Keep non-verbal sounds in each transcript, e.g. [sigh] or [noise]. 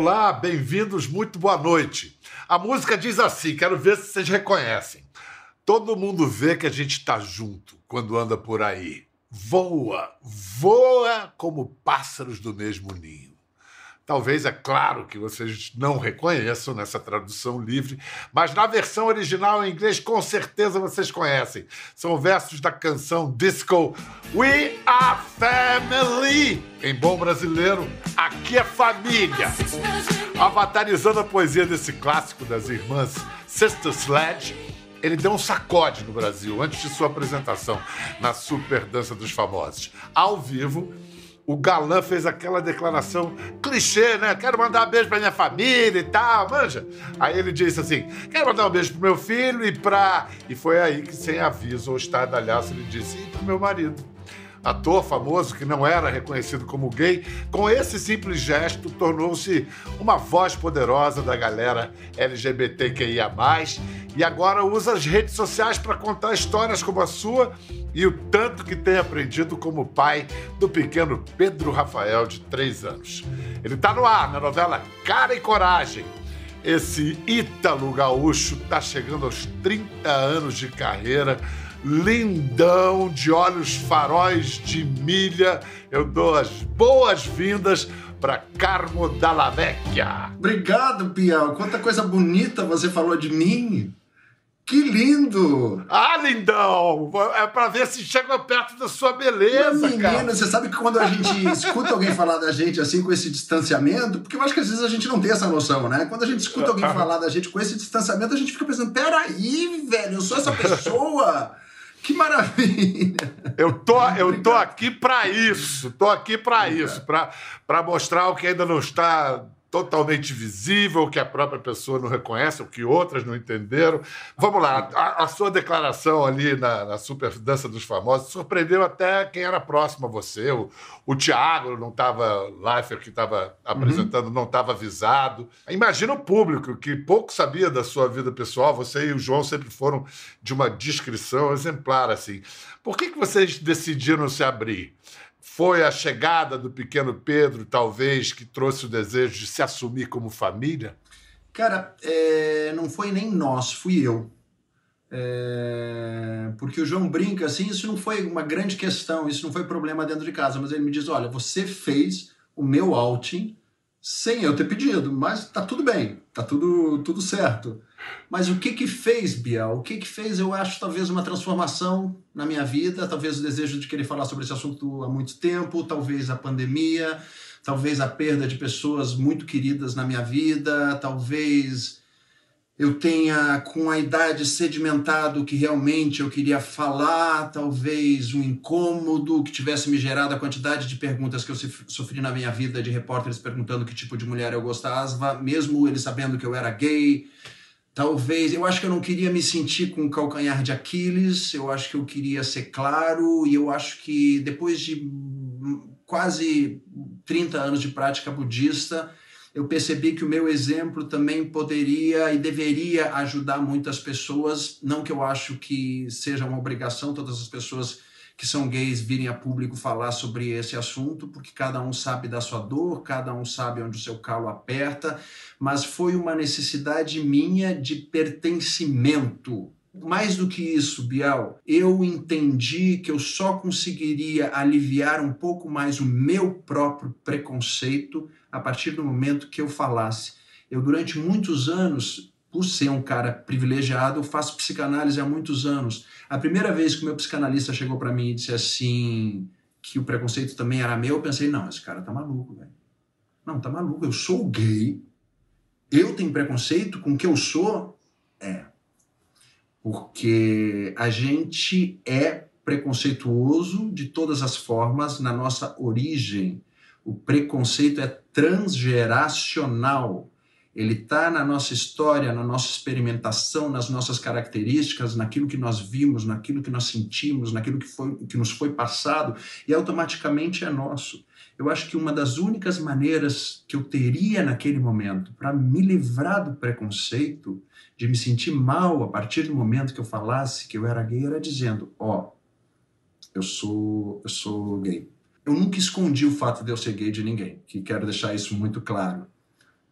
Olá, bem-vindos, muito boa noite. A música diz assim, quero ver se vocês reconhecem. Todo mundo vê que a gente está junto quando anda por aí. Voa, voa como pássaros do mesmo ninho. Talvez, é claro, que vocês não reconheçam nessa tradução livre, mas na versão original em inglês, com certeza vocês conhecem. São versos da canção disco We Are Family. Em bom brasileiro, aqui é família. Avatarizando a poesia desse clássico das irmãs Sister Sledge, ele deu um sacode no Brasil antes de sua apresentação na Super Dança dos Famosos. Ao vivo, o galã fez aquela declaração clichê, né? Quero mandar um beijo pra minha família e tal, manja. Aí ele disse assim: quero mandar um beijo pro meu filho e pra. E foi aí que, sem aviso ou estardalhaço, ele disse: e pro meu marido ator famoso que não era reconhecido como gay, com esse simples gesto tornou-se uma voz poderosa da galera LGBTQIA+, e agora usa as redes sociais para contar histórias como a sua e o tanto que tem aprendido como pai do pequeno Pedro Rafael, de 3 anos. Ele está no ar na novela Cara e Coragem. Esse ítalo gaúcho está chegando aos 30 anos de carreira lindão, de olhos faróis de milha. Eu dou as boas-vindas para Carmo Dalla Vecchia. Obrigado, Piau. Quanta coisa bonita você falou de mim. Que lindo! Ah, lindão! É para ver se chega perto da sua beleza, Menino, cara. você sabe que quando a gente [laughs] escuta alguém falar da gente assim, com esse distanciamento, porque eu acho que às vezes a gente não tem essa noção, né? Quando a gente escuta alguém [laughs] falar da gente com esse distanciamento, a gente fica pensando, peraí, velho, eu sou essa pessoa... Que maravilha! Eu tô, eu tô aqui para isso, tô aqui para isso, para mostrar o que ainda não está totalmente visível, que a própria pessoa não reconhece, o que outras não entenderam. Vamos lá, a, a sua declaração ali na, na, Super Dança dos Famosos surpreendeu até quem era próximo a você. O, o Tiago não estava, Leifert, que estava apresentando, uhum. não estava avisado. Imagina o público, que pouco sabia da sua vida pessoal, você e o João sempre foram de uma descrição exemplar, assim. Por que, que vocês decidiram se abrir? Foi a chegada do pequeno Pedro, talvez, que trouxe o desejo de se assumir como família? Cara, é, não foi nem nós, fui eu. É, porque o João brinca assim, isso não foi uma grande questão, isso não foi problema dentro de casa, mas ele me diz: olha, você fez o meu outing sem eu ter pedido, mas tá tudo bem, tá tudo, tudo certo. Mas o que que fez, Biel? O que que fez, eu acho, talvez uma transformação na minha vida, talvez o desejo de querer falar sobre esse assunto há muito tempo, talvez a pandemia, talvez a perda de pessoas muito queridas na minha vida, talvez eu tenha com a idade sedimentado que realmente eu queria falar, talvez um incômodo que tivesse me gerado a quantidade de perguntas que eu sofri na minha vida de repórteres perguntando que tipo de mulher eu gostava, mesmo eles sabendo que eu era gay. Talvez, eu acho que eu não queria me sentir com o calcanhar de Aquiles, eu acho que eu queria ser claro, e eu acho que depois de quase 30 anos de prática budista, eu percebi que o meu exemplo também poderia e deveria ajudar muitas pessoas. Não que eu acho que seja uma obrigação todas as pessoas que são gays virem a público falar sobre esse assunto, porque cada um sabe da sua dor, cada um sabe onde o seu calo aperta, mas foi uma necessidade minha de pertencimento. Mais do que isso, Bial, eu entendi que eu só conseguiria aliviar um pouco mais o meu próprio preconceito a partir do momento que eu falasse. Eu, durante muitos anos, por ser um cara privilegiado, eu faço psicanálise há muitos anos. A primeira vez que o meu psicanalista chegou para mim e disse assim que o preconceito também era meu, eu pensei, não, esse cara tá maluco, velho. Não, tá maluco, eu sou gay, eu tenho preconceito com o que eu sou? É. Porque a gente é preconceituoso de todas as formas na nossa origem. O preconceito é transgeracional. Ele está na nossa história, na nossa experimentação, nas nossas características, naquilo que nós vimos, naquilo que nós sentimos, naquilo que, foi, que nos foi passado, e automaticamente é nosso. Eu acho que uma das únicas maneiras que eu teria naquele momento para me livrar do preconceito, de me sentir mal a partir do momento que eu falasse que eu era gay, era dizendo: Ó, oh, eu sou, eu sou gay eu nunca escondi o fato de eu ser gay de ninguém, que quero deixar isso muito claro.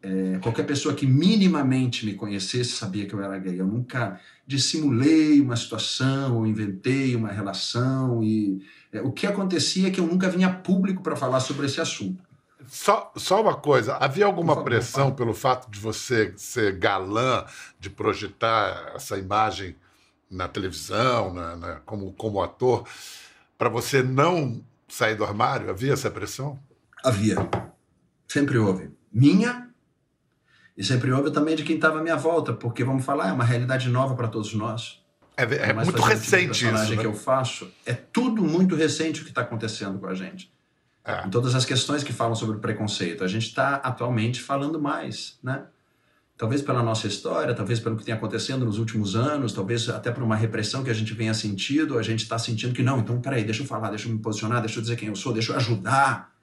É, qualquer pessoa que minimamente me conhecesse sabia que eu era gay. Eu nunca dissimulei uma situação, ou inventei uma relação. E é, o que acontecia é que eu nunca vinha público para falar sobre esse assunto. Só, só uma coisa, havia alguma favor, pressão pelo fato de você ser galã, de projetar essa imagem na televisão, na, na, como, como ator, para você não sair do armário? Havia essa pressão? Havia. Sempre houve. Minha e sempre houve também de quem estava à minha volta, porque vamos falar, é uma realidade nova para todos nós. É, é muito recente tipo isso. Né? que eu faço é tudo muito recente o que está acontecendo com a gente. É. Em todas as questões que falam sobre preconceito, a gente está atualmente falando mais, né? Talvez pela nossa história, talvez pelo que tem acontecendo nos últimos anos, talvez até por uma repressão que a gente venha sentindo, a gente está sentindo que não, então peraí, deixa eu falar, deixa eu me posicionar, deixa eu dizer quem eu sou, deixa eu ajudar,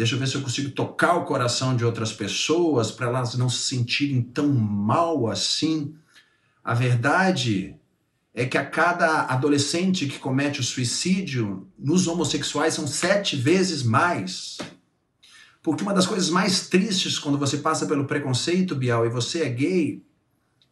deixa eu ver se eu consigo tocar o coração de outras pessoas para elas não se sentirem tão mal assim. A verdade é que a cada adolescente que comete o suicídio, nos homossexuais são sete vezes mais. Porque uma das coisas mais tristes quando você passa pelo preconceito, Bial, e você é gay,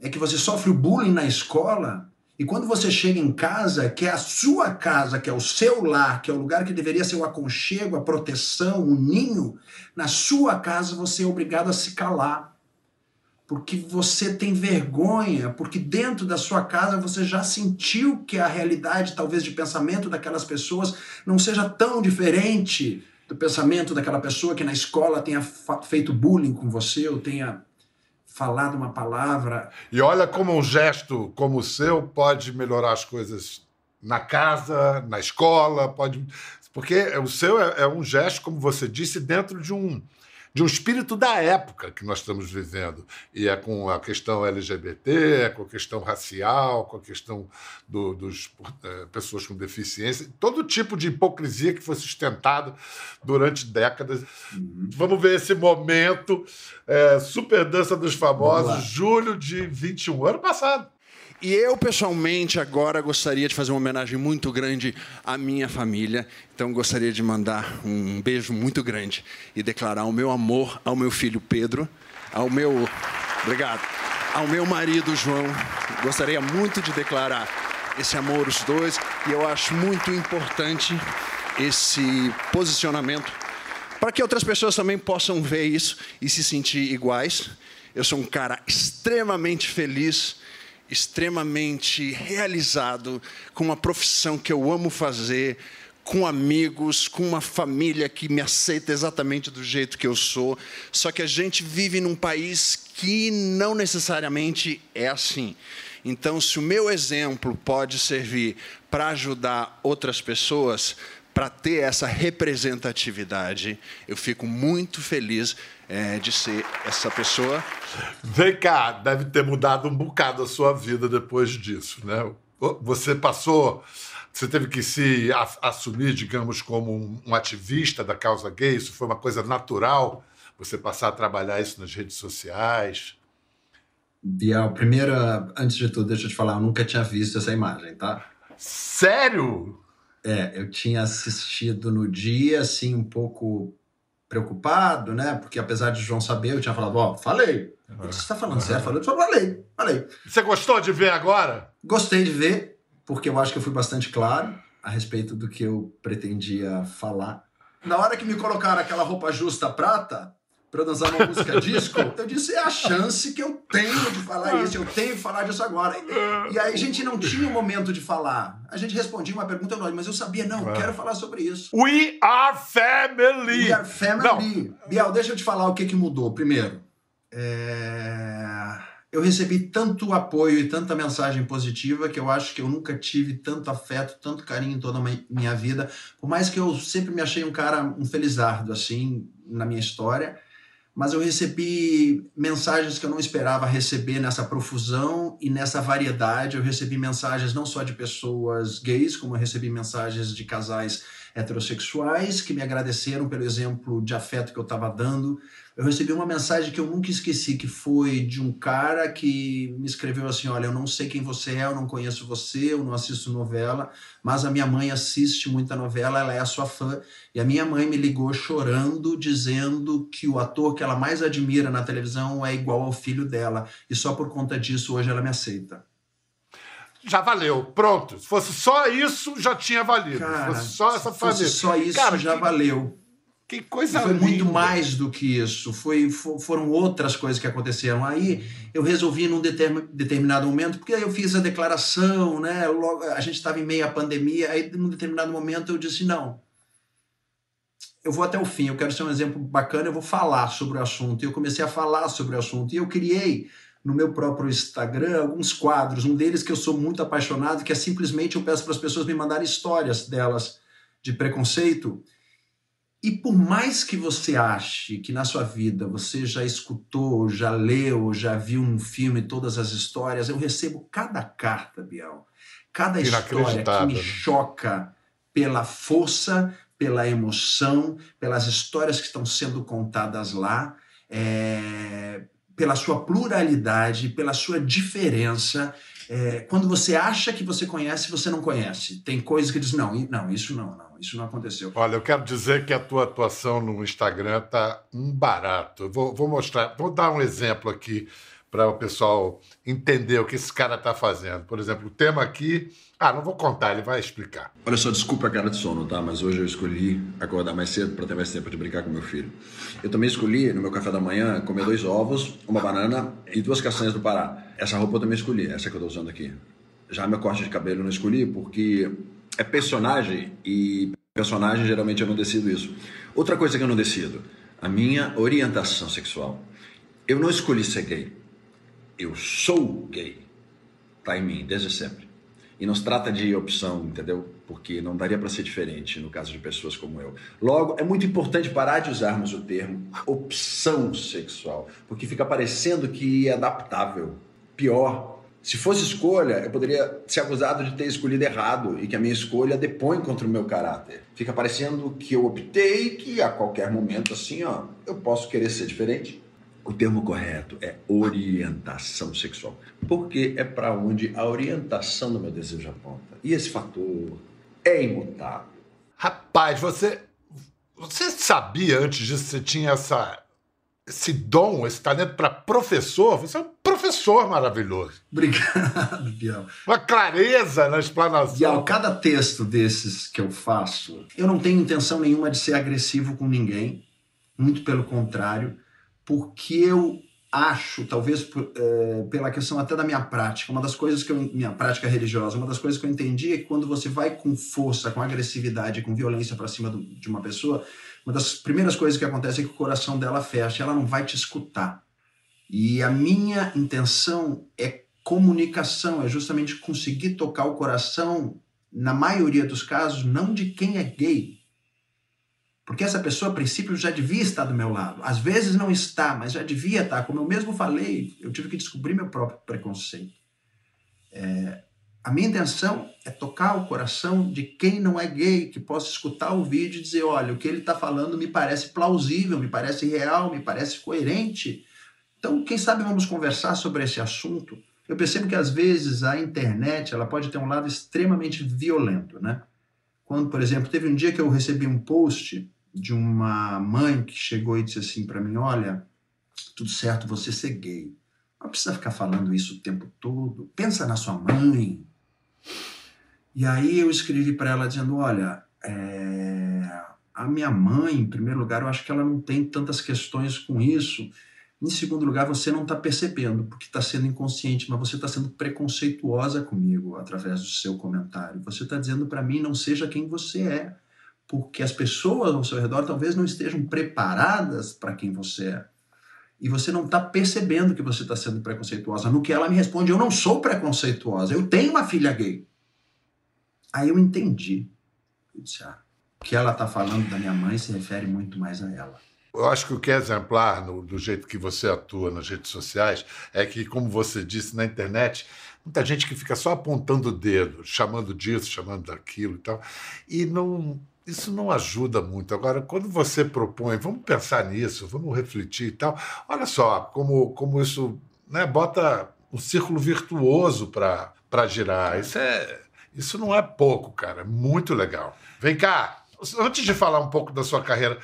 é que você sofre o bullying na escola, e quando você chega em casa, que é a sua casa, que é o seu lar, que é o lugar que deveria ser o aconchego, a proteção, o ninho, na sua casa você é obrigado a se calar. Porque você tem vergonha, porque dentro da sua casa você já sentiu que a realidade, talvez, de pensamento daquelas pessoas não seja tão diferente do pensamento daquela pessoa que na escola tenha feito bullying com você ou tenha falado uma palavra. E olha como um gesto como o seu pode melhorar as coisas na casa, na escola, pode. Porque o seu é, é um gesto, como você disse, dentro de um de um espírito da época que nós estamos vivendo. E é com a questão LGBT, é com a questão racial, com a questão do, dos é, pessoas com deficiência, todo tipo de hipocrisia que foi sustentado durante décadas. Uhum. Vamos ver esse momento. É, Super Dança dos Famosos, julho de 21, ano passado. E eu, pessoalmente, agora gostaria de fazer uma homenagem muito grande à minha família. Então, gostaria de mandar um beijo muito grande e declarar o meu amor ao meu filho Pedro, ao meu. Obrigado. Ao meu marido João. Gostaria muito de declarar esse amor, os dois. E eu acho muito importante esse posicionamento para que outras pessoas também possam ver isso e se sentir iguais. Eu sou um cara extremamente feliz extremamente realizado com uma profissão que eu amo fazer, com amigos, com uma família que me aceita exatamente do jeito que eu sou. Só que a gente vive num país que não necessariamente é assim. Então, se o meu exemplo pode servir para ajudar outras pessoas, para ter essa representatividade, eu fico muito feliz é, de ser essa pessoa. Vem cá, deve ter mudado um bocado a sua vida depois disso, né? Você passou, você teve que se assumir, digamos, como um, ativista da causa gay. Isso foi uma coisa natural. Você passar a trabalhar isso nas redes sociais. Biel, primeiro, antes de tudo, deixa eu te falar, eu nunca tinha visto essa imagem, tá? Sério? É, eu tinha assistido no dia, assim, um pouco preocupado, né? Porque apesar de João saber, eu tinha falado, ó, oh, falei. Você está falando certo? Falei, eu falei, falei. Você gostou de ver agora? Gostei de ver, porque eu acho que eu fui bastante claro a respeito do que eu pretendia falar. Na hora que me colocaram aquela roupa justa prata, para dançar uma música disco, eu disse, é a chance que eu tenho de falar isso, eu tenho que falar disso agora. E aí a gente não tinha o um momento de falar. A gente respondia uma pergunta, mas eu sabia, não, quero falar sobre isso. We are family! We are family. Não. Biel, deixa eu te falar o que, que mudou. Primeiro, é... eu recebi tanto apoio e tanta mensagem positiva que eu acho que eu nunca tive tanto afeto, tanto carinho em toda a minha vida. Por mais que eu sempre me achei um cara, um felizardo, assim, na minha história mas eu recebi mensagens que eu não esperava receber nessa profusão e nessa variedade. Eu recebi mensagens não só de pessoas gays, como eu recebi mensagens de casais heterossexuais que me agradeceram pelo exemplo de afeto que eu estava dando. Eu recebi uma mensagem que eu nunca esqueci, que foi de um cara que me escreveu assim: Olha, eu não sei quem você é, eu não conheço você, eu não assisto novela, mas a minha mãe assiste muita novela, ela é a sua fã. E a minha mãe me ligou chorando, dizendo que o ator que ela mais admira na televisão é igual ao filho dela. E só por conta disso hoje ela me aceita já valeu. Pronto. Se fosse só isso, já tinha valido. Cara, se fosse só essa família. só isso, Cara, já que, valeu. Que coisa Foi linda. muito mais do que isso. Foi, foram outras coisas que aconteceram. Aí eu resolvi num determinado momento, porque eu fiz a declaração, né? Logo, a gente estava em meio à pandemia, aí num determinado momento eu disse: não. Eu vou até o fim, eu quero ser um exemplo bacana, eu vou falar sobre o assunto. E eu comecei a falar sobre o assunto. E eu criei no meu próprio Instagram alguns quadros, um deles que eu sou muito apaixonado, que é simplesmente eu peço para as pessoas me mandarem histórias delas de preconceito. E por mais que você ache que na sua vida você já escutou, já leu, já viu um filme todas as histórias, eu recebo cada carta, Biel, cada história que me né? choca pela força, pela emoção, pelas histórias que estão sendo contadas lá. É, pela sua pluralidade, pela sua diferença. É, quando você acha que você conhece, você não conhece. Tem coisas que diz não, não, isso não, não, isso não aconteceu. Olha, eu quero dizer que a tua atuação no Instagram tá um barato. Vou, vou mostrar, vou dar um exemplo aqui para o pessoal entender o que esse cara está fazendo. Por exemplo, o tema aqui ah, não vou contar, ele vai explicar. Olha só, desculpa a cara de sono, tá? Mas hoje eu escolhi acordar mais cedo para ter mais tempo de brincar com meu filho. Eu também escolhi, no meu café da manhã, comer dois ovos, uma banana e duas castanhas do Pará. Essa roupa eu também escolhi, essa que eu tô usando aqui. Já meu corte de cabelo eu não escolhi porque é personagem e personagem geralmente eu não decido isso. Outra coisa que eu não decido, a minha orientação sexual. Eu não escolhi ser gay. Eu sou gay. Tá em mim desde sempre. E não se trata de opção, entendeu? Porque não daria para ser diferente no caso de pessoas como eu. Logo, é muito importante parar de usarmos o termo opção sexual, porque fica parecendo que é adaptável. Pior, se fosse escolha, eu poderia ser acusado de ter escolhido errado e que a minha escolha depõe contra o meu caráter. Fica parecendo que eu optei que a qualquer momento, assim, ó, eu posso querer ser diferente. O termo correto é orientação sexual, porque é para onde a orientação do meu desejo aponta. E esse fator é imutável. Rapaz, você você sabia antes disso que você tinha essa esse dom, esse talento para professor? Você é um professor maravilhoso. Obrigado, Biel. Uma clareza na explanação. Biel, cada texto desses que eu faço, eu não tenho intenção nenhuma de ser agressivo com ninguém, muito pelo contrário porque eu acho, talvez por, é, pela questão até da minha prática, uma das coisas que eu, minha prática religiosa, uma das coisas que eu entendi é que quando você vai com força, com agressividade, com violência para cima do, de uma pessoa, uma das primeiras coisas que acontece é que o coração dela fecha, ela não vai te escutar. E a minha intenção é comunicação, é justamente conseguir tocar o coração, na maioria dos casos, não de quem é gay, porque essa pessoa, a princípio, já devia estar do meu lado. Às vezes não está, mas já devia estar. Como eu mesmo falei, eu tive que descobrir meu próprio preconceito. É, a minha intenção é tocar o coração de quem não é gay, que possa escutar o vídeo e dizer: olha, o que ele está falando me parece plausível, me parece real, me parece coerente. Então, quem sabe vamos conversar sobre esse assunto. Eu percebo que às vezes a internet ela pode ter um lado extremamente violento, né? Quando, por exemplo, teve um dia que eu recebi um post de uma mãe que chegou e disse assim para mim: Olha, tudo certo você ser gay. Não precisa ficar falando isso o tempo todo. Pensa na sua mãe. E aí eu escrevi para ela dizendo: Olha, é... a minha mãe, em primeiro lugar, eu acho que ela não tem tantas questões com isso. Em segundo lugar, você não está percebendo, porque está sendo inconsciente, mas você está sendo preconceituosa comigo através do seu comentário. Você está dizendo para mim não seja quem você é porque as pessoas ao seu redor talvez não estejam preparadas para quem você é. E você não está percebendo que você está sendo preconceituosa. No que ela me responde, eu não sou preconceituosa, eu tenho uma filha gay. Aí eu entendi. Eu disse, ah, o que ela está falando da minha mãe se refere muito mais a ela. Eu acho que o que é exemplar no, do jeito que você atua nas redes sociais é que, como você disse na internet, muita gente que fica só apontando o dedo, chamando disso, chamando daquilo e tal, e não isso não ajuda muito. Agora, quando você propõe, vamos pensar nisso, vamos refletir e tal, olha só como, como isso né, bota um círculo virtuoso para girar. Isso, é, isso não é pouco, cara. É muito legal. Vem cá, antes de falar um pouco da sua carreira,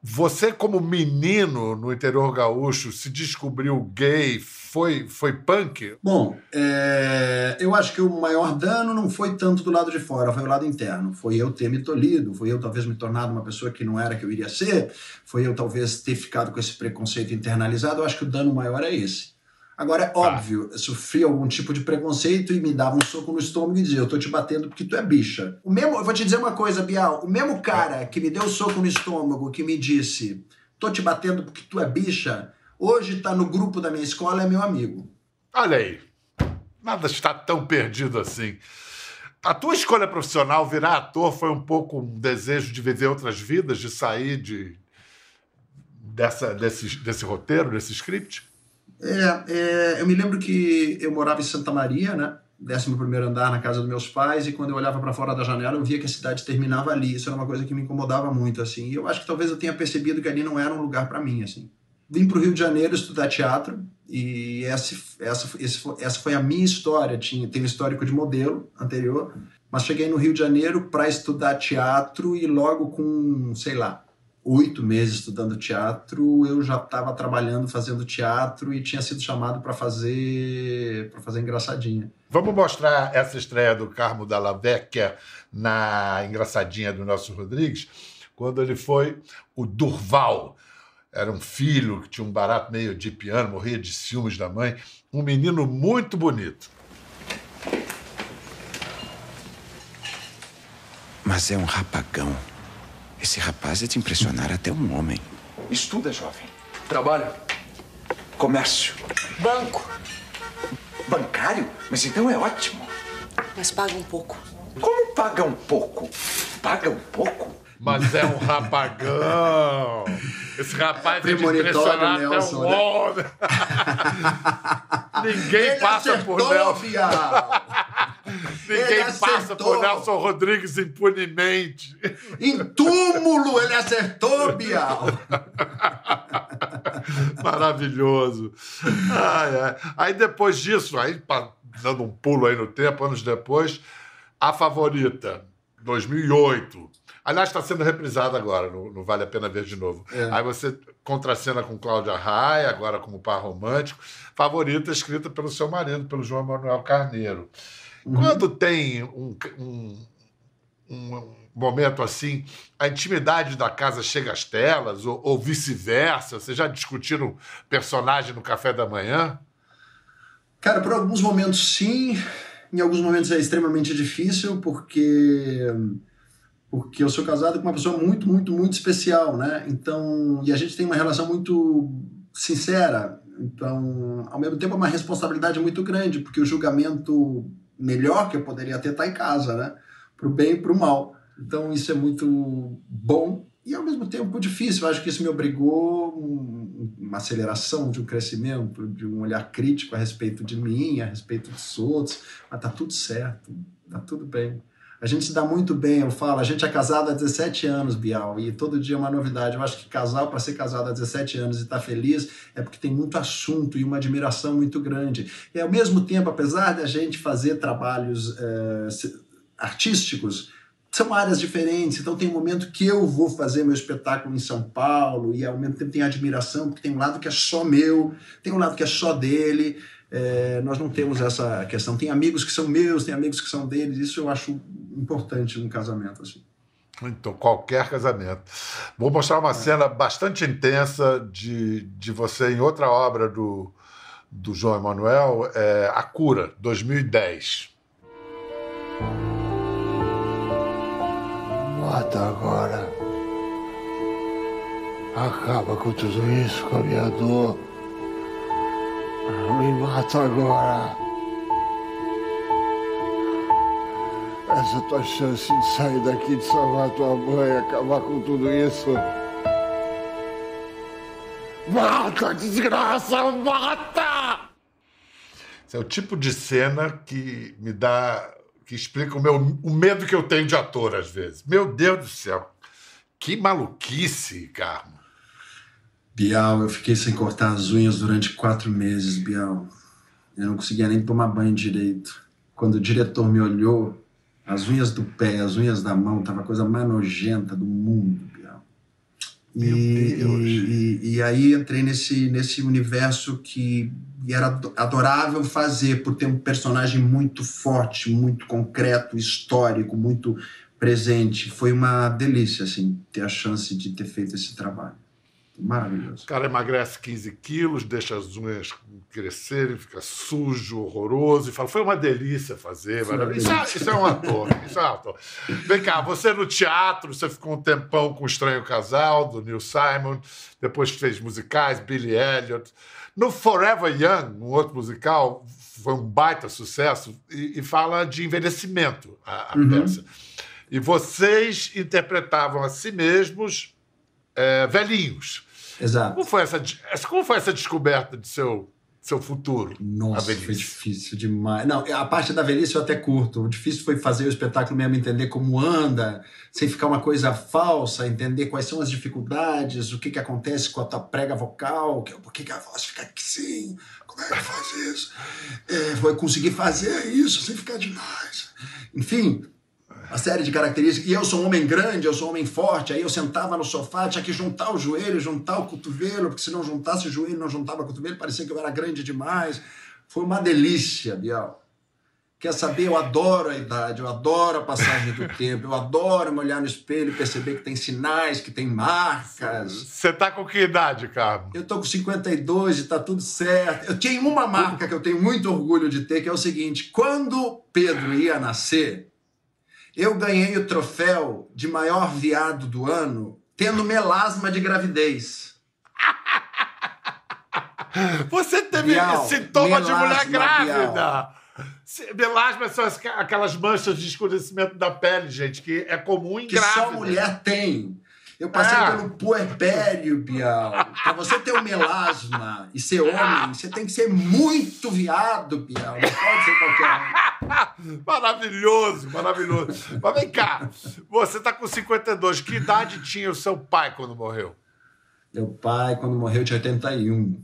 você, como menino no interior gaúcho, se descobriu gay, foi, foi punk? Bom, é, eu acho que o maior dano não foi tanto do lado de fora, foi o lado interno. Foi eu ter me tolhido, foi eu talvez me tornado uma pessoa que não era que eu iria ser, foi eu talvez ter ficado com esse preconceito internalizado. Eu acho que o dano maior é esse. Agora, é tá. óbvio, eu sofri algum tipo de preconceito e me dava um soco no estômago e dizia: Eu tô te batendo porque tu é bicha. O mesmo, eu vou te dizer uma coisa, Bial: o mesmo cara que me deu o soco no estômago, que me disse: Tô te batendo porque tu é bicha, hoje tá no grupo da minha escola, é meu amigo. Olha aí, nada está tão perdido assim. A tua escolha profissional, virar ator, foi um pouco um desejo de viver outras vidas, de sair de, dessa, desse, desse roteiro, desse script? É, é, eu me lembro que eu morava em Santa Maria, né? 11 andar na casa dos meus pais, e quando eu olhava para fora da janela, eu via que a cidade terminava ali. Isso era uma coisa que me incomodava muito, assim. E eu acho que talvez eu tenha percebido que ali não era um lugar para mim, assim. Vim para o Rio de Janeiro estudar teatro, e essa, essa, essa foi a minha história. Tinha, tem um histórico de modelo anterior, mas cheguei no Rio de Janeiro para estudar teatro e logo com, sei lá, oito meses estudando teatro, eu já estava trabalhando fazendo teatro e tinha sido chamado para fazer para fazer engraçadinha. Vamos mostrar essa estreia do Carmo Dalla Vecchia na engraçadinha do Nelson Rodrigues, quando ele foi o Durval. Era um filho que tinha um barato meio de piano, morria de ciúmes da mãe, um menino muito bonito. Mas é um rapagão. Esse rapaz é de impressionar até um homem. Estuda, jovem. Trabalha. Comércio. Banco. Bancário? Mas então é ótimo. Mas paga um pouco. Como paga um pouco? Paga um pouco? Mas é um rapagão. Esse rapaz é de impressionar até um né? homem. [laughs] Ninguém Ele passa por Nelson. Ninguém passa por Nelson Rodrigues impunemente. Em túmulo ele acertou, Bial. [laughs] Maravilhoso. Ai, ai. Aí depois disso, aí dando um pulo aí no tempo, anos depois, a favorita, 2008. Aliás, está sendo reprisada agora, não, não, vale a pena ver de novo. É. Aí você contracena com Cláudia Raia, agora como par romântico. Favorita escrita pelo seu marido, pelo João Manuel Carneiro. Quando tem um, um, um, momento assim, a intimidade da casa chega às telas, ou, ou vice-versa? Vocês já discutiram personagem no café da manhã? Cara, por alguns momentos sim, em alguns momentos é extremamente difícil, porque porque eu sou casado com uma pessoa muito, muito, muito especial, né? Então, e a gente tem uma relação muito sincera. Então, ao mesmo tempo, é uma responsabilidade muito grande, porque o julgamento melhor que eu poderia ter está em casa, né? Para o bem e para o mal. Então isso é muito bom e ao mesmo tempo difícil. Eu acho que isso me obrigou uma aceleração de um crescimento, de um olhar crítico a respeito de mim, a respeito dos outros. Mas tá tudo certo, tá tudo bem. A gente se dá muito bem, eu falo, a gente é casado há 17 anos, Bial, e todo dia é uma novidade. Eu acho que casal, para ser casado há 17 anos e estar tá feliz, é porque tem muito assunto e uma admiração muito grande. E ao mesmo tempo, apesar da gente fazer trabalhos é, artísticos, são áreas diferentes, então tem um momento que eu vou fazer meu espetáculo em São Paulo e ao mesmo tempo tem admiração, porque tem um lado que é só meu, tem um lado que é só dele, é, nós não temos essa questão. Tem amigos que são meus, tem amigos que são deles. Isso eu acho importante num casamento. Assim. Então, qualquer casamento. Vou mostrar uma é. cena bastante intensa de, de você em outra obra do, do João Emanuel, é A Cura, 2010. Mata agora. Acaba com tudo isso, com a minha dor. Me mata agora. Essa é tua chance de sair daqui, de salvar tua mãe, acabar com tudo isso. Mata, desgraça, mata! Esse é o tipo de cena que me dá que explica o, meu, o medo que eu tenho de ator, às vezes. Meu Deus do céu. Que maluquice, Carmo. Bial, eu fiquei sem cortar as unhas durante quatro meses, Bial. Eu não conseguia nem tomar banho direito. Quando o diretor me olhou, as unhas do pé, as unhas da mão, tava a coisa mais nojenta do mundo, Bial. E, e, e, aí entrei nesse, nesse universo que era adorável fazer, por ter um personagem muito forte, muito concreto, histórico, muito presente. Foi uma delícia, assim, ter a chance de ter feito esse trabalho. Maravilhoso. O cara emagrece 15 quilos, deixa as unhas crescerem, fica sujo, horroroso, e fala: foi uma delícia fazer. Isso é, isso é um ator. Isso é um ator. Vem cá, você no teatro, você ficou um tempão com o Estranho Casal, do Neil Simon, depois fez musicais, Billy Elliot. No Forever Young, um outro musical, foi um baita sucesso, e, e fala de envelhecimento, a, a uhum. peça. E vocês interpretavam a si mesmos é, velhinhos. Exato. Como foi essa, como foi essa descoberta de seu, seu futuro? Nossa, foi difícil demais. Não, a parte da velhice eu até curto. O difícil foi fazer o espetáculo mesmo, entender como anda, sem ficar uma coisa falsa, entender quais são as dificuldades, o que, que acontece com a tua prega vocal, por que, que a voz fica assim, como é que faz isso? É, foi conseguir fazer isso sem ficar demais. Enfim, uma série de características. E eu sou um homem grande, eu sou um homem forte. Aí eu sentava no sofá, tinha que juntar o joelho, juntar o cotovelo, porque se não juntasse o joelho, não juntava o cotovelo, parecia que eu era grande demais. Foi uma delícia, Bial. Quer saber? Eu adoro a idade, eu adoro a passagem do [laughs] tempo, eu adoro me olhar no espelho e perceber que tem sinais, que tem marcas. Você tá com que idade, Carlos? Eu tô com 52 e tá tudo certo. Eu tenho uma marca que eu tenho muito orgulho de ter, que é o seguinte: quando Pedro ia nascer, eu ganhei o troféu de maior viado do ano tendo melasma de gravidez. [laughs] Você teve Bial, sintoma de mulher grávida. Bial. Melasma são aquelas manchas de escurecimento da pele, gente, que é comum em. Que só mulher tem. Eu passei é. pelo puerpério, Bial. Pra você ter um melasma e ser homem, você tem que ser muito viado, Bial. Não pode ser qualquer um. [laughs] maravilhoso, maravilhoso. Mas vem cá, você tá com 52. Que idade tinha o seu pai quando morreu? Meu pai, quando morreu, tinha 81.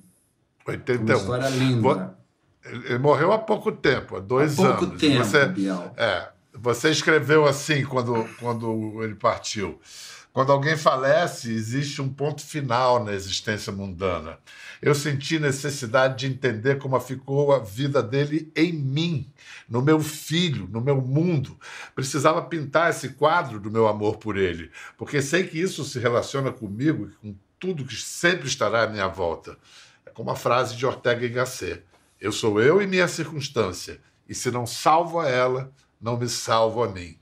81. Uma história linda. Ele morreu há pouco tempo, há dois há anos. pouco tempo, você, Bial. É, você escreveu assim quando, quando ele partiu. Quando alguém falece, existe um ponto final na existência mundana. Eu senti necessidade de entender como ficou a vida dele em mim, no meu filho, no meu mundo. Precisava pintar esse quadro do meu amor por ele, porque sei que isso se relaciona comigo e com tudo que sempre estará à minha volta. É como a frase de Ortega y Gasset: Eu sou eu e minha circunstância, e se não salvo a ela, não me salvo a mim.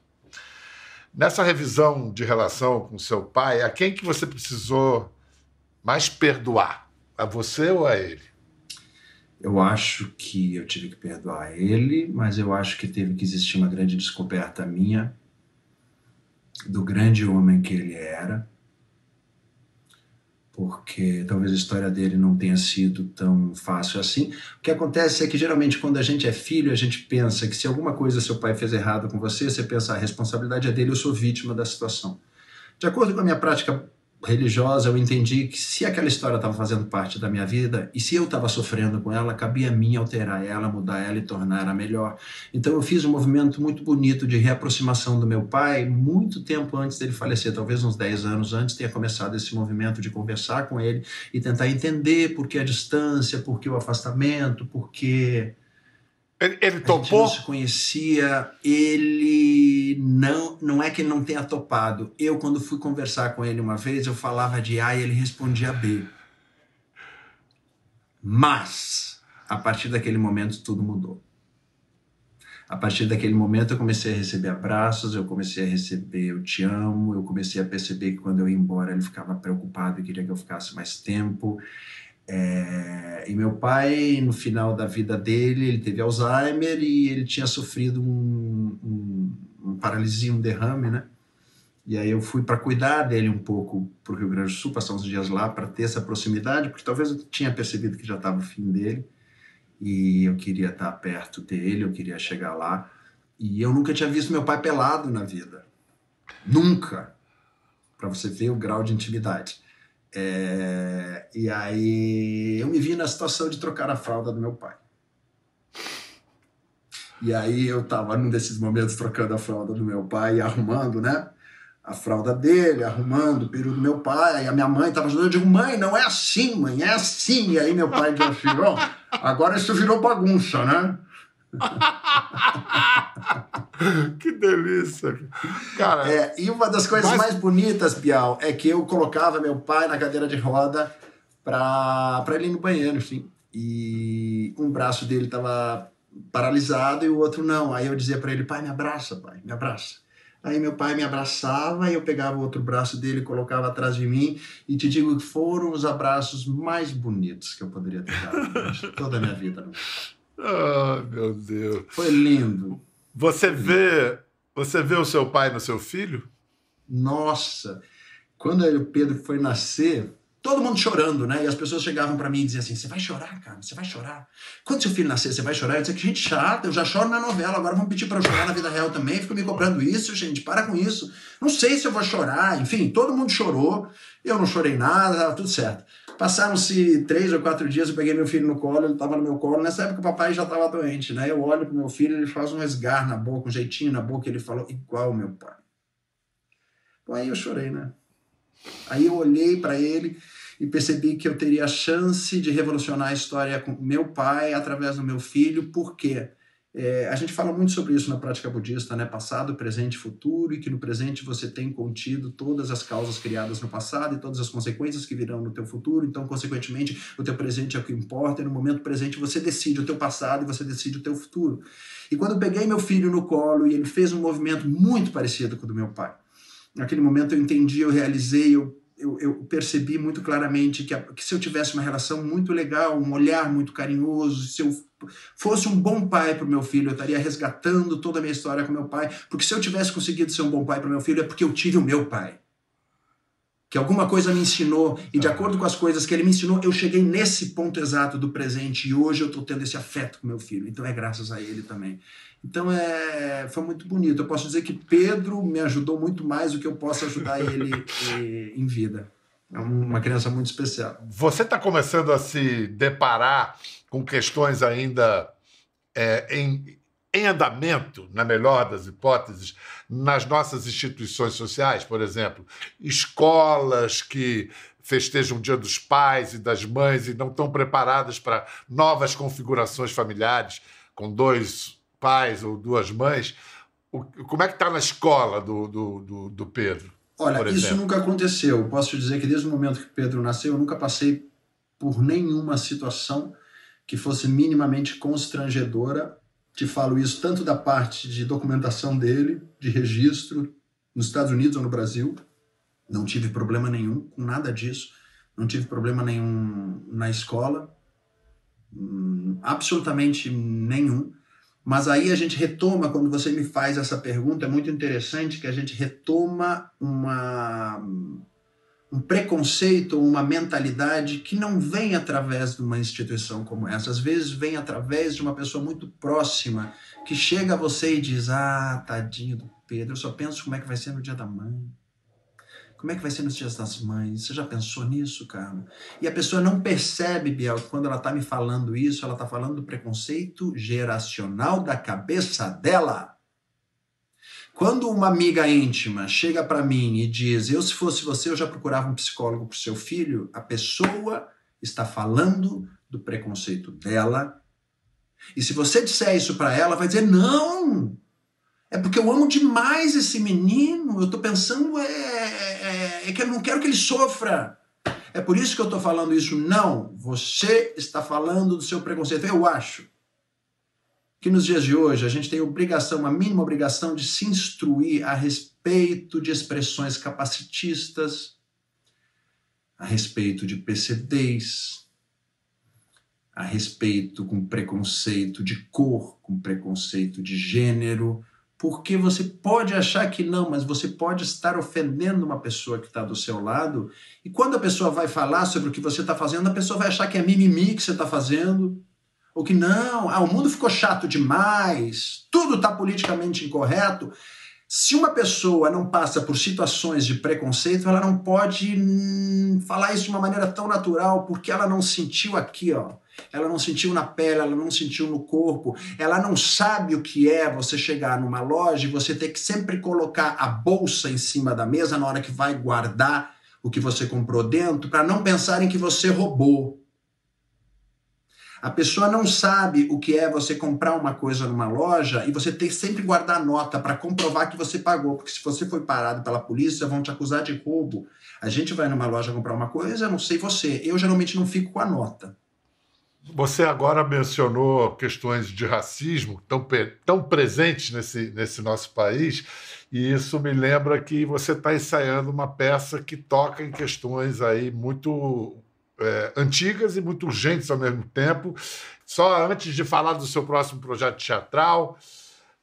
Nessa revisão de relação com seu pai, a quem que você precisou mais perdoar? A você ou a ele? Eu acho que eu tive que perdoar ele, mas eu acho que teve que existir uma grande descoberta minha do grande homem que ele era porque talvez a história dele não tenha sido tão fácil assim. O que acontece é que geralmente quando a gente é filho, a gente pensa que se alguma coisa seu pai fez errado com você, você pensa a responsabilidade é dele, eu sou vítima da situação. De acordo com a minha prática religiosa, eu entendi que se aquela história estava fazendo parte da minha vida e se eu estava sofrendo com ela, cabia a mim alterar ela, mudar ela e tornar ela melhor. Então eu fiz um movimento muito bonito de reaproximação do meu pai, muito tempo antes dele falecer, talvez uns 10 anos antes, tenha começado esse movimento de conversar com ele e tentar entender por que a distância, por que o afastamento, por que ele, ele topou? A gente não se conhecia. Ele não, não é que ele não tenha topado. Eu, quando fui conversar com ele uma vez, eu falava de A e ele respondia B. Mas, a partir daquele momento, tudo mudou. A partir daquele momento, eu comecei a receber abraços, eu comecei a receber eu te amo, eu comecei a perceber que quando eu ia embora, ele ficava preocupado e queria que eu ficasse mais tempo. É, e meu pai, no final da vida dele, ele teve Alzheimer e ele tinha sofrido um, um, um paralisia, um derrame, né? E aí eu fui para cuidar dele um pouco para o Rio Grande do Sul, passar uns dias lá para ter essa proximidade, porque talvez eu tinha percebido que já estava o fim dele e eu queria estar perto dele, eu queria chegar lá. E eu nunca tinha visto meu pai pelado na vida. Nunca. Para você ver o grau de intimidade. É... E aí eu me vi na situação de trocar a fralda do meu pai. E aí eu tava num desses momentos trocando a fralda do meu pai e arrumando, né? A fralda dele, arrumando o peru do meu pai. E a minha mãe tava ajudando. Eu digo, mãe, não é assim, mãe, é assim. E aí meu pai disse assim, ó, agora isso virou bagunça, né? [laughs] que delícia. Cara, É, e uma das coisas Mas- mais bonitas, Bial, é que eu colocava meu pai na cadeira de roda pra, pra ele ir no banheiro, assim. E um braço dele tava paralisado e o outro não. Aí eu dizia pra ele, pai, me abraça, pai, me abraça. Aí meu pai me abraçava e eu pegava o outro braço dele e colocava atrás de mim. E te digo que foram os abraços mais bonitos que eu poderia ter dado toda a minha vida. [laughs] ah, meu Deus. Foi lindo. Você vê, você vê o seu pai no seu filho? Nossa, quando o Pedro foi nascer, todo mundo chorando, né? E as pessoas chegavam pra mim e diziam assim: Você vai chorar, cara, você vai chorar. Quando seu filho nascer, você vai chorar? Eu dizia que gente chata, eu já choro na novela, agora vão pedir pra eu chorar na vida real também. Ficam me cobrando isso, gente, para com isso. Não sei se eu vou chorar. Enfim, todo mundo chorou, eu não chorei nada, tudo certo. Passaram-se três ou quatro dias, eu peguei meu filho no colo, ele estava no meu colo. Nessa época o papai já estava doente, né? Eu olho pro meu filho, ele faz um esgar na boca, um jeitinho na boca, ele falou igual meu pai. Bom, aí eu chorei, né? Aí eu olhei para ele e percebi que eu teria a chance de revolucionar a história com meu pai através do meu filho, por quê? É, a gente fala muito sobre isso na prática budista, né? Passado, presente futuro, e que no presente você tem contido todas as causas criadas no passado e todas as consequências que virão no teu futuro. Então, consequentemente, o teu presente é o que importa, e no momento presente você decide o teu passado e você decide o teu futuro. E quando eu peguei meu filho no colo e ele fez um movimento muito parecido com o do meu pai, naquele momento eu entendi, eu realizei, eu eu, eu, percebi muito claramente que, a, que, se eu tivesse uma relação muito legal, um olhar muito carinhoso, se eu fosse um bom pai para o meu filho, eu estaria resgatando toda a minha história com meu pai, porque se eu tivesse conseguido ser um bom pai para meu filho é porque eu tive o meu pai. Que alguma coisa me ensinou, e de acordo com as coisas que ele me ensinou, eu cheguei nesse ponto exato do presente, e hoje eu estou tendo esse afeto com meu filho. Então é graças a ele também. Então é, foi muito bonito. Eu posso dizer que Pedro me ajudou muito mais do que eu posso ajudar ele [laughs] eh, em vida. É uma criança muito especial. Você está começando a se deparar com questões ainda é, em, em andamento, na melhor das hipóteses, nas nossas instituições sociais, por exemplo, escolas que festejam o Dia dos Pais e das Mães e não estão preparadas para novas configurações familiares com dois pais ou duas mães. O, como é que está na escola do, do, do, do Pedro? Olha, isso nunca aconteceu. Posso te dizer que desde o momento que Pedro nasceu, eu nunca passei por nenhuma situação que fosse minimamente constrangedora. Te falo isso tanto da parte de documentação dele, de registro, nos Estados Unidos ou no Brasil. Não tive problema nenhum com nada disso. Não tive problema nenhum na escola. Hum, absolutamente nenhum. Mas aí a gente retoma, quando você me faz essa pergunta, é muito interessante que a gente retoma uma, um preconceito ou uma mentalidade que não vem através de uma instituição como essa. Às vezes vem através de uma pessoa muito próxima que chega a você e diz: Ah, tadinho do Pedro, eu só penso como é que vai ser no dia da mãe. Como é que vai ser nos dias das mães? Você já pensou nisso, cara? E a pessoa não percebe, Biel, que quando ela está me falando isso, ela está falando do preconceito geracional da cabeça dela. Quando uma amiga íntima chega para mim e diz: Eu, se fosse você, eu já procurava um psicólogo para o seu filho, a pessoa está falando do preconceito dela. E se você disser isso para ela, vai dizer: Não! É porque eu amo demais esse menino. Eu tô pensando é, é, é, que eu não quero que ele sofra. É por isso que eu tô falando isso. Não, você está falando do seu preconceito. Eu acho que nos dias de hoje a gente tem obrigação, uma mínima obrigação de se instruir a respeito de expressões capacitistas, a respeito de PCDs, a respeito com preconceito de cor, com preconceito de gênero, porque você pode achar que não, mas você pode estar ofendendo uma pessoa que está do seu lado, e quando a pessoa vai falar sobre o que você está fazendo, a pessoa vai achar que é mimimi que você está fazendo, ou que não, ah, o mundo ficou chato demais, tudo está politicamente incorreto. Se uma pessoa não passa por situações de preconceito, ela não pode hum, falar isso de uma maneira tão natural, porque ela não sentiu aqui, ó. Ela não sentiu na pele, ela não sentiu no corpo, ela não sabe o que é você chegar numa loja e você ter que sempre colocar a bolsa em cima da mesa na hora que vai guardar o que você comprou dentro, para não pensarem que você roubou. A pessoa não sabe o que é você comprar uma coisa numa loja e você tem que sempre guardar nota para comprovar que você pagou, porque se você foi parado pela polícia, vão te acusar de roubo. A gente vai numa loja comprar uma coisa, não sei você, eu geralmente não fico com a nota. Você agora mencionou questões de racismo tão, tão presentes nesse, nesse nosso país, e isso me lembra que você está ensaiando uma peça que toca em questões aí muito é, antigas e muito urgentes ao mesmo tempo. Só antes de falar do seu próximo projeto teatral,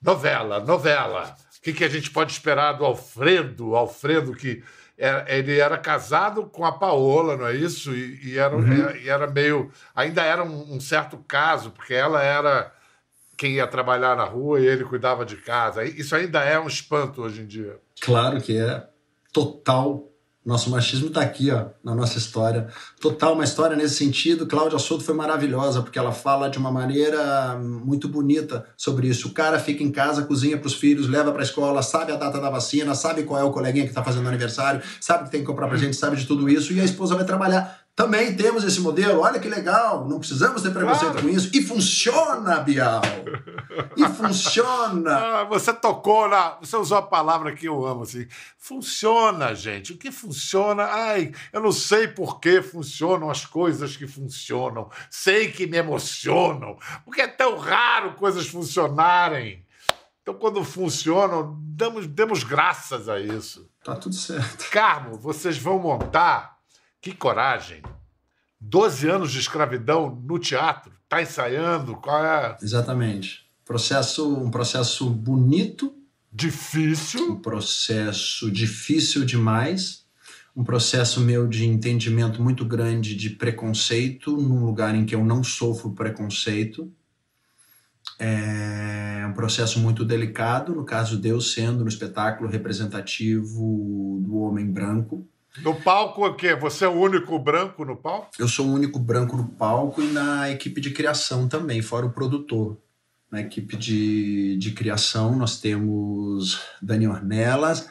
novela, novela. O que, que a gente pode esperar do Alfredo? Alfredo que era, é, ele era casado com a Paola, não é isso? E, e era, uhum. É, e era meio. Ainda era um, um, certo caso, porque ela era quem ia trabalhar na rua e ele cuidava de casa. Isso ainda é um espanto hoje em dia. Claro que é. Total nosso machismo está aqui, ó, na nossa história. Total, uma história nesse sentido. Cláudia Souto foi maravilhosa, porque ela fala de uma maneira muito bonita sobre isso. O cara fica em casa, cozinha para os filhos, leva para a escola, sabe a data da vacina, sabe qual é o coleguinha que está fazendo aniversário, sabe que tem que comprar para gente, sabe de tudo isso, e a esposa vai trabalhar. Também temos esse modelo, olha que legal, não precisamos ter preconceito claro. com isso. E funciona, Bial! E funciona! [laughs] Ah, você tocou na. Você usou a palavra que eu amo, assim. Funciona, gente. O que funciona? Ai, eu não sei por que funcionam as coisas que funcionam. Sei que me emocionam. Porque é tão raro coisas funcionarem. Então, quando funcionam, damos, demos graças a isso. Tá tudo certo. Carmo, vocês vão montar que coragem! 12 anos de escravidão no teatro, tá ensaiando, qual é? Exatamente. Processo, um processo bonito, difícil, um processo difícil demais, um processo meu de entendimento muito grande de preconceito num lugar em que eu não sofro preconceito. É um processo muito delicado, no caso de eu sendo no espetáculo representativo do homem branco, no palco, o quê? Você é o único branco no palco? Eu sou o único branco no palco e na equipe de criação também, fora o produtor. Na equipe de, de criação, nós temos Dani Ornelas,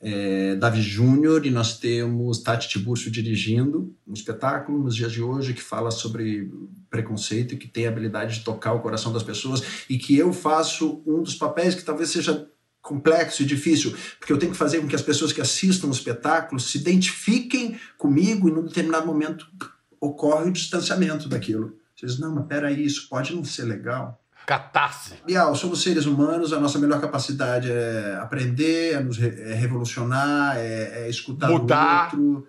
é, Davi Júnior e nós temos Tati Tiburcio dirigindo um espetáculo nos dias de hoje que fala sobre preconceito e que tem a habilidade de tocar o coração das pessoas e que eu faço um dos papéis que talvez seja complexo e difícil, porque eu tenho que fazer com que as pessoas que assistam o espetáculo se identifiquem comigo e num determinado momento ocorre o distanciamento daquilo. Vocês, não, mas peraí, isso pode não ser legal. Catarse. Bial, somos seres humanos, a nossa melhor capacidade é aprender, é nos re é revolucionar, é, é escutar Mudar. o outro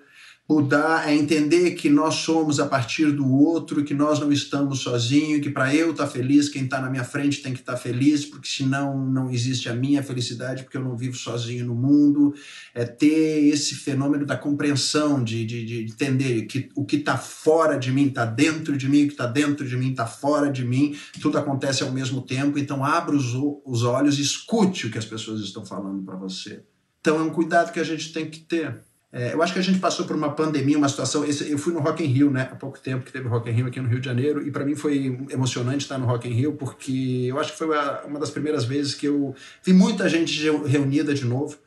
Mudar é entender que nós somos a partir do outro, que nós não estamos sozinhos, que para eu estar tá feliz, quem está na minha frente tem que estar tá feliz, porque senão não existe a minha felicidade, porque eu não vivo sozinho no mundo. É ter esse fenômeno da compreensão, de, de, de entender que o que está fora de mim está dentro de mim, o que está dentro de mim está fora de mim, tudo acontece ao mesmo tempo. Então, abra os, os olhos e escute o que as pessoas estão falando para você. Então, é um cuidado que a gente tem que ter. É, eu acho que a gente passou por uma pandemia, uma situação. Esse, eu fui no Rock in Rio, né? Há pouco tempo que teve Rock in Rio aqui no Rio de Janeiro, e para mim foi emocionante estar no Rock in Rio, porque eu acho que foi uma das primeiras vezes que eu vi muita gente reunida de novo.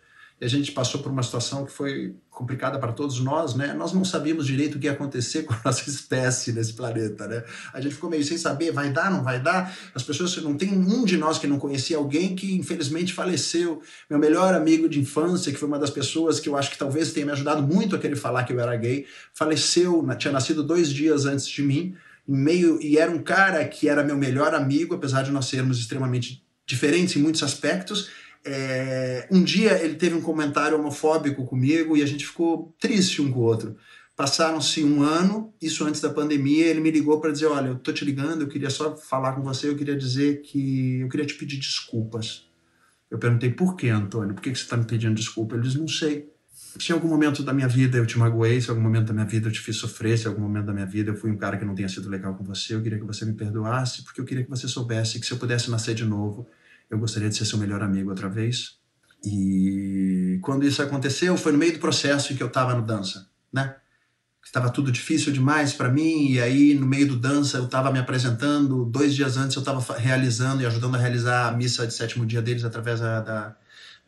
A gente passou por uma situação que foi complicada para todos nós, né? Nós não sabíamos direito o que ia acontecer [laughs] com a nossa espécie nesse planeta, né? A gente ficou meio sem saber, vai dar, não vai dar? As pessoas, não tem um de nós que não conhecia alguém que infelizmente faleceu. Meu melhor amigo de infância, que foi uma das pessoas que eu acho que talvez tenha me ajudado muito a querer falar que eu era gay, faleceu, tinha nascido dois dias antes de mim, em meio e era um cara que era meu melhor amigo, apesar de nós sermos extremamente diferentes em muitos aspectos é, um dia ele teve um comentário homofóbico comigo e a gente ficou triste um com o outro. Passaram-se um ano, isso antes da pandemia, ele me ligou para dizer: Olha, eu tô te ligando, eu queria só falar com você, eu queria dizer que eu queria te pedir desculpas. Eu perguntei: Por que, Antônio? Por que você está me pedindo desculpa? Ele disse: Não sei. se em algum momento da minha vida eu te magoei, se em algum momento da minha vida eu te fiz sofrer, se em algum momento da minha vida eu fui um cara que não tenha sido legal com você, eu queria que você me perdoasse, porque eu queria que você soubesse que se eu pudesse nascer de novo, eu gostaria de ser seu melhor amigo outra vez. E quando isso aconteceu, foi no meio do processo em que eu estava no dança, né? Estava tudo difícil demais para mim, e aí no meio do dança eu estava me apresentando. Dois dias antes eu estava realizando e ajudando a realizar a missa de sétimo dia deles através da, da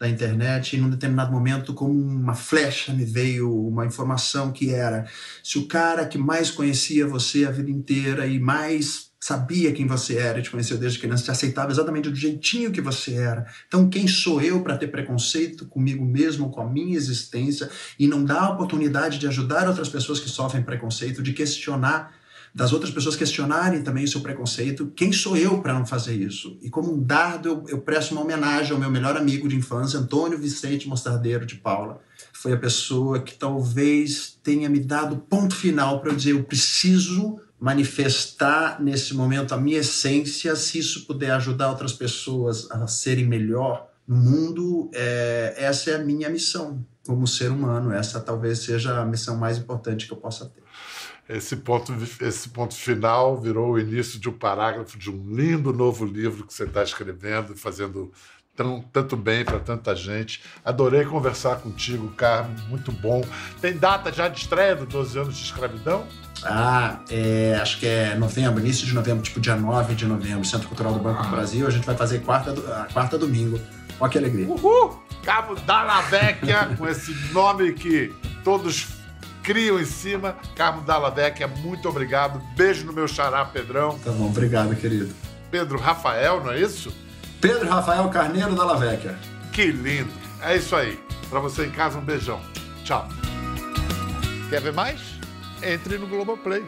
da internet e num determinado momento como uma flecha me veio uma informação que era se o cara que mais conhecia você a vida inteira e mais sabia quem você era, te conheceu desde criança, te aceitava exatamente do jeitinho que você era. Então, quem sou eu para ter preconceito comigo mesmo, com a minha existência e não dar a oportunidade de ajudar outras pessoas que sofrem preconceito, de questionar das outras pessoas questionarem também o seu preconceito. Quem sou eu para não fazer isso? E como um dardo, eu, eu presto uma homenagem ao meu melhor amigo de infância, Antônio Vicente Mostardeiro de Paula. Foi a pessoa que talvez tenha me dado ponto final para eu dizer: eu preciso manifestar nesse momento a minha essência, se isso puder ajudar outras pessoas a serem melhor no mundo, é, essa é a minha missão como ser humano. Essa talvez seja a missão mais importante que eu possa ter. Esse ponto, esse ponto final virou o início de um parágrafo de um lindo novo livro que você está escrevendo, fazendo tão, tanto bem para tanta gente. Adorei conversar contigo, Carmen, muito bom. Tem data já de estreia do 12 anos de escravidão? Ah, é, acho que é novembro, início de novembro, tipo dia 9 de novembro, Centro Cultural do Banco do Brasil. A gente vai fazer quarta, quarta domingo. Olha que alegria. Uhul! Cabo da Vecchia, [laughs] com esse nome que todos criam em cima. Carmo Dallavecchia, muito obrigado. Beijo no meu xará, Pedrão. Tá bom, obrigado, querido. Pedro Rafael, não é isso? Pedro Rafael Carneiro Dallavecchia. Que lindo. É isso aí. Para você em casa, um beijão. Tchau. Quer ver mais? Entre no Globoplay.